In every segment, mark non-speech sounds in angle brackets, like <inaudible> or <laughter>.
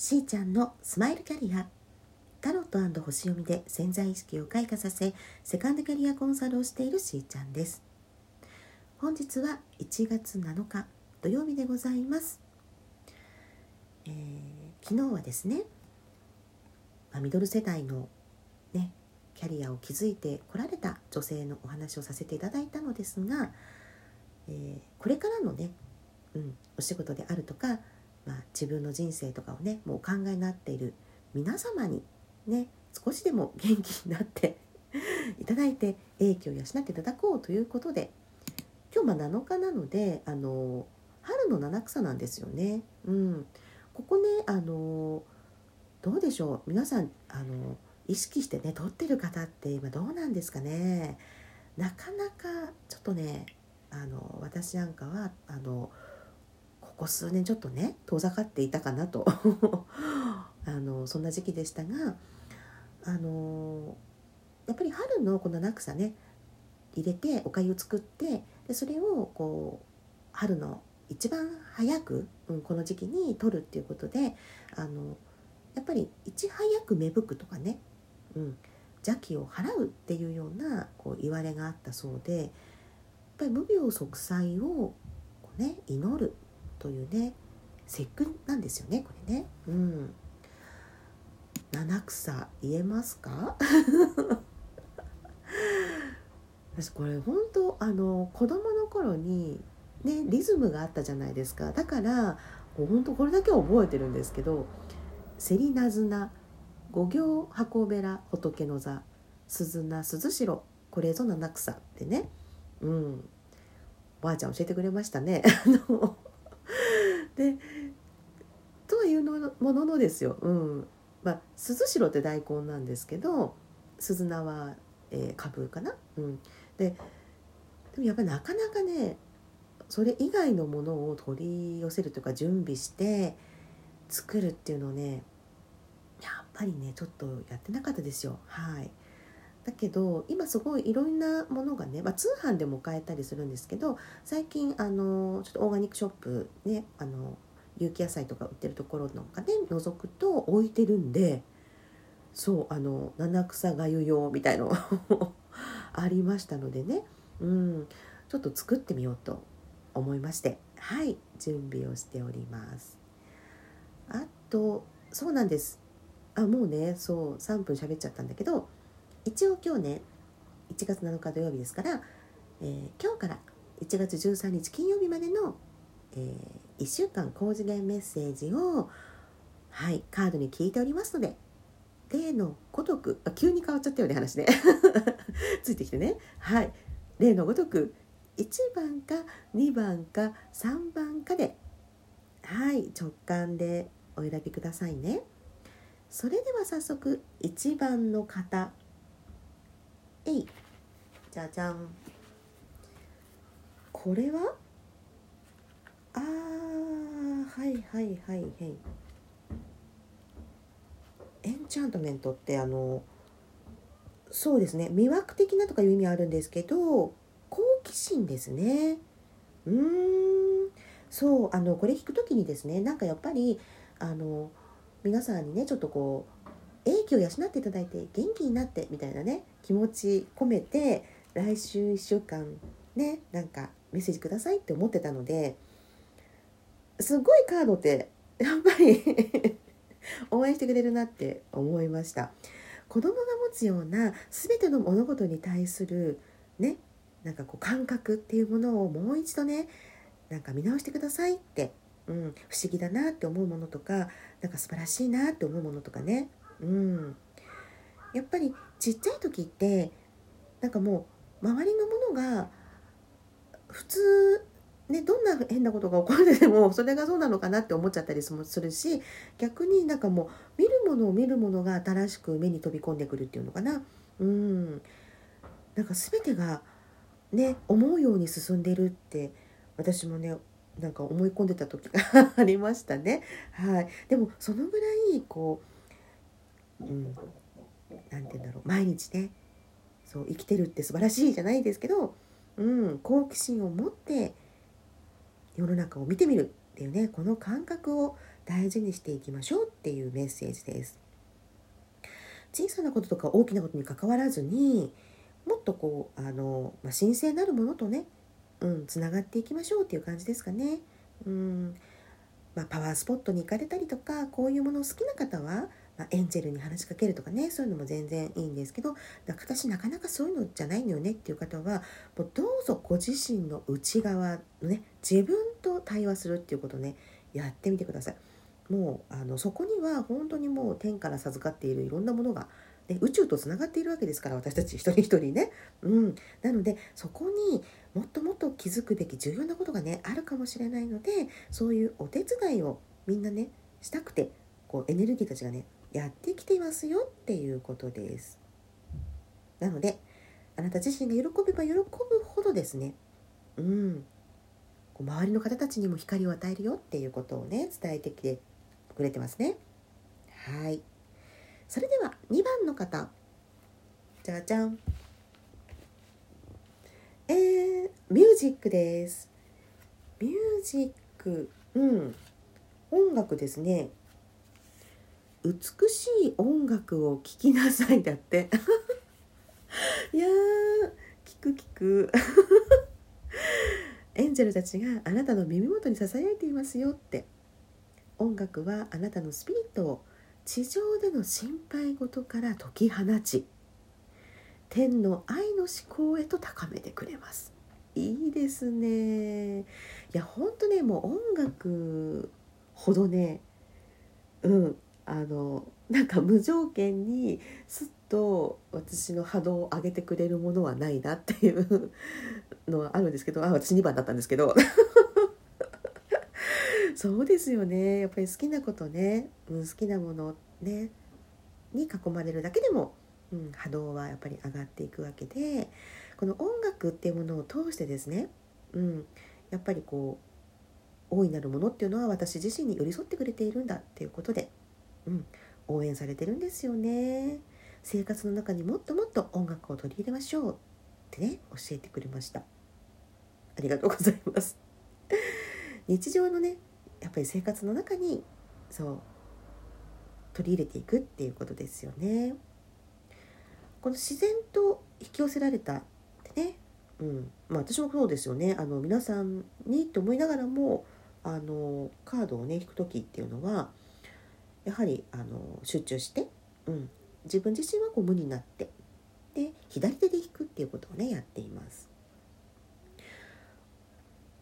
しーちゃんのスマイルキャリアタロット星読みで潜在意識を開花させセカンドキャリアコンサルをしているしーちゃんです。本日は1月7日土曜日でございます、えー、昨日はですね、まあ、ミドル世代のねキャリアを築いてこられた女性のお話をさせていただいたのですが、えー、これからのね、うん、お仕事であるとかまあ、自分の人生とかをねもうお考えになっている皆様にね少しでも元気になって <laughs> いただいて影響を養っていただこうということで今日ま7日なのであの春の七草なんですよね。うん、ここねあのどうでしょう？皆さんあの意識してね撮ってる方って今どうなんですかね？なかなかちょっとねあの私なんかはあのここ数年ちょっとね遠ざかっていたかなと。<laughs> あのそんな時期でしたがあのやっぱり春のこの落差ね入れておかゆを作ってでそれをこう春の一番早く、うん、この時期に取るっていうことであのやっぱりいち早く芽吹くとかね、うん、邪気を払うっていうようなこう言われがあったそうでやっぱり無病息災をこう、ね、祈るというね節句なんですよねこれね。うん、七草言えますか？<laughs> 私これ本当あの子供の頃にねリズムがあったじゃないですか。だから本当これだけは覚えてるんですけど「せりなずな五行箱べら仏の座鈴名鈴代これぞ七草」ってね。うん。おばあちゃん教えてくれましたね。<laughs> あのでとはいうのもののですよ、うん。まあ、鈴代って大根なんですけど鈴菜は、えー、株かな、うん、ででもやっぱりなかなかねそれ以外のものを取り寄せるというか準備して作るっていうのをねやっぱりねちょっとやってなかったですよ。はい。だけど今すごいいろんなものがね、まあ、通販でも買えたりするんですけど最近あのちょっとオーガニックショップねあの有機野菜とか売ってるところなんかね覗くと置いてるんでそうあの七草がゆ用みたいの <laughs> ありましたのでね。うん。ちょっと作ってみようと思いまして。はい。準備をしております。あとそうなんです。あもうねそう3分喋っちゃったんだけど一応今日ね1月7日土曜日ですから、えー、今日から1月13日金曜日までの、えー、1週間高次元メッセージをはいカードに聞いておりますので例のごとくあ急に変わっちゃったような話ね。<laughs> ついてきてね。はい。例のごとく1番か2番か3番かではい直感でお選びくださいね。それでは早速1番の方。えい。じゃじゃん。これは？あー。はいはいはい。エンチャントメントってあのそうですね。魅惑的なとかいう意味あるんですけど好奇心ですね。うーん。そうあのこれ聞く時にですねなんかやっぱりあの皆さんにねちょっとこう英気を養っていただいて元気になってみたいなね気持ち込めて来週1週間ねなんかメッセージくださいって思ってたのですごいカードって <laughs> やっぱり <laughs> 応援してくれるなって思いました。子供が持つような全ての物事に対するねなんかこう感覚っていうものをもう一度ねなんか見直してくださいって、うん、不思議だなって思うものとかなんか素晴らしいなって思うものとかね。うん、やっぱりちっちゃい時ってなんかもう周りのものが普通ね、どんな変なことが起こるでも <laughs> それがそうなのかなって思っちゃったりもするし逆になんかもう見るものを見るものが新しく目に飛び込んでくるっていうのかな。うん。なんか全てがね思うように進んでるって私もねなんか思い込んでた時がありましたね。はい、でもそのぐらいこううん、なんて言うんだろう。毎日ねそう生きてるって素晴らしいじゃないですけど、うん、好奇心を持って世の中を見てみるっていうねこの感覚を大事にしていきましょうっていうメッセージです。小さなこととか大きなことに関わらずにもっとこうあの、まあ、神聖なるものとねうんがっていきましょうっていう感じですかね。うんまあ、パワースポットに行かれたりとかこういうものを好きな方は、まあ、エンジェルに話しかけるとかねそういうのも全然いいんですけど私なかなかそういうのじゃないのよねっていう方はもうどうぞご自身の内側のね自分と対話するっていうことをねやってみてください。もうあのそこには本当にもう天から授かっているいろんなものがで宇宙とつながっているわけですから私たち一人一人ね。うん、なのでそこにもっともっと気づくべき重要なことがねあるかもしれないのでそういうお手伝いをみんなねしたくてこうエネルギーたちがねやってきていますよっていうことです。なのであなた自身が喜べば喜ぶほどですね。うん。周りの方たちにも光を与えるよっていうことをね伝えてきてくれてますね。はい。それでは2番の方。じゃじゃん。えー、ミュージックです。ミュージック。うん。音楽ですね。美しい音楽を聴きなさいだって。<laughs> いやー聞く聞く。エンジェルたちがあなたの耳元にささやいていますよって。音楽はあなたのスピリットを地上での心配事から解き放ち天の愛の思考へと高めてくれます。いいですね。いや本当ねもう音楽ほどねうん。あのなんか無条件にすっと私の波動を上げてくれるものはないなっていうのはあるんですけどあ私2番だったんですけど。<laughs> そうですよね。やっぱり好きなことね、うん、好きなものね。に囲まれるだけでも、うん、波動はやっぱり上がっていくわけでこの音楽っていうものを通してですね、うん、やっぱりこう大いなるものっていうのは私自身に寄り添ってくれているんだっていうことで、うん、応援されてるんですよね。生活の中にもっともっと音楽を取り入れましょうってね教えてくれました。ありがとうございます。<laughs> 日常のねやっぱり生活の中にそう取り入れていくっていうことですよね。この自然と引き寄せられたってね、うんまあ、私もそうですよねあの皆さんにと思いながらもあのカードをね引く時っていうのはやはりあの集中して、うん、自分自身はこう無になってで左手で引くっていうことをねやっています。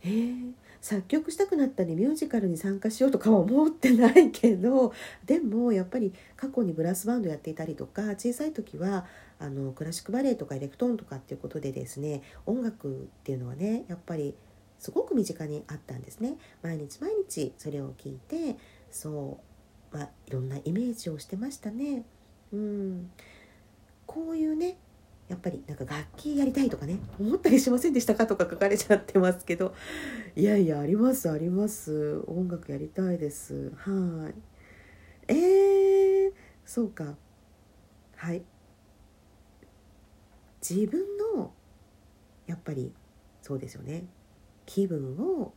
へえ作曲したくなったりミュージカルに参加しようとかは思ってないけどでもやっぱり過去にブラスバンドやっていたりとか小さい時はあのクラシックバレエとかエレクトーンとかっていうことでですね音楽っていうのはねやっぱりすごく身近にあったんですね毎日毎日それを聞いてそうまあいろんなイメージをしてましたね。うん。こういうねやっぱりなんか楽器やりたいとかね思ったりしませんでしたかとか書かれちゃってますけど。いやいやありますあります。音楽やりたいです。はい。えー、そうか。はい。自分のやっぱりそうですよね。気分を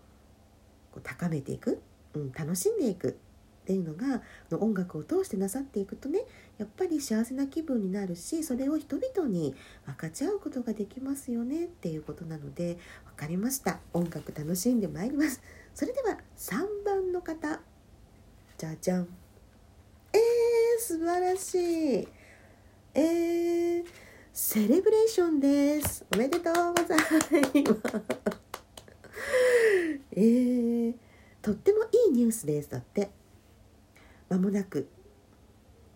高めていく、うん、楽しんでいく。っていうのがの音楽を通してなさっていくとねやっぱり幸せな気分になるしそれを人々に分かち合うことができますよねっていうことなので分かりました。音楽楽しんでまいります。それでは3番の方。じゃじゃん。えー、素晴らしい。えー、セレブレーションです。おめでとうございます。えー、とってもいいニュースです。だって。間もなく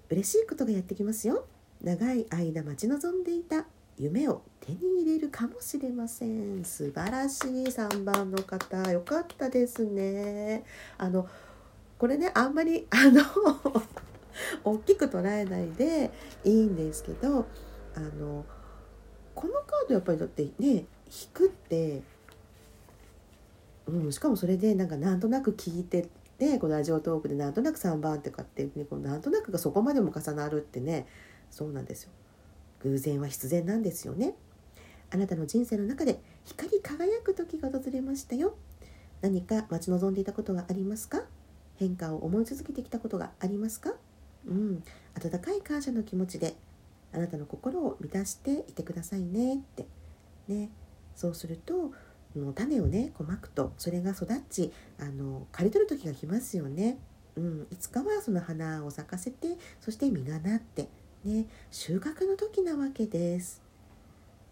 嬉しいことがやってきますよ。長い間待ち望んでいた夢を手に入れるかもしれません。素晴らしい3番の方よかったですね。あのこれねあんまり <laughs> あの大きく捉えないでいいんですけどあのこのカードやっぱりだってね引くって、うん、しかもそれでなんかなんとなく聞いてでこのラジオトークでなんとなく3番ってかっていうふうにこのなんとなくがそこまでも重なるってねそうなんですよ。偶然は必然なんですよね。あなたの人生の中で光り輝く時が訪れましたよ。何か待ち望んでいたことはありますか？変化を思い続けてきたことがありますか？うん。温かい感謝の気持ちであなたの心を満たしていてくださいねって。ね。そうするとの種をねこうまくとそれが育ちあの刈り取る時が来ますよね。うん、いつかはその花を咲かせてそして実がなって、ね、収穫の時なわけです。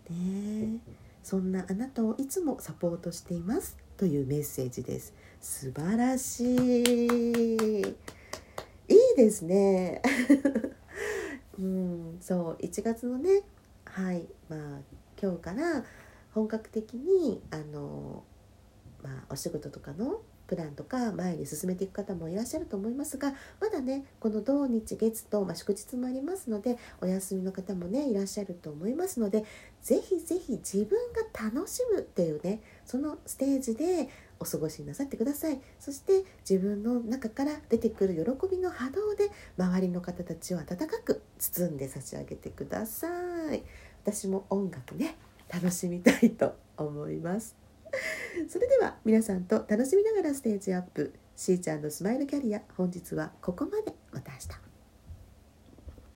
ね、そんなあなたをいつもサポートしていますというメッセージです。素晴らしい。いいですね。<laughs> うん、そう1月のねはいまあ今日から本格的にあの、まあ、お仕事とかのプランとか前に進めていく方もいらっしゃると思いますがまだねこの土日月と、まあ、祝日もありますのでお休みの方もねいらっしゃると思いますのでぜひぜひ自分が楽しむっていうねそのステージでお過ごしなさってください。そして自分の中から出てくる喜びの波動で周りの方たちを温かく包んで差し上げてください。私も音楽ね楽しみたいと思います。それでは皆さんと楽しみながらステージアップ。しーちゃんのスマイルキャリア本日はここまで。また明日。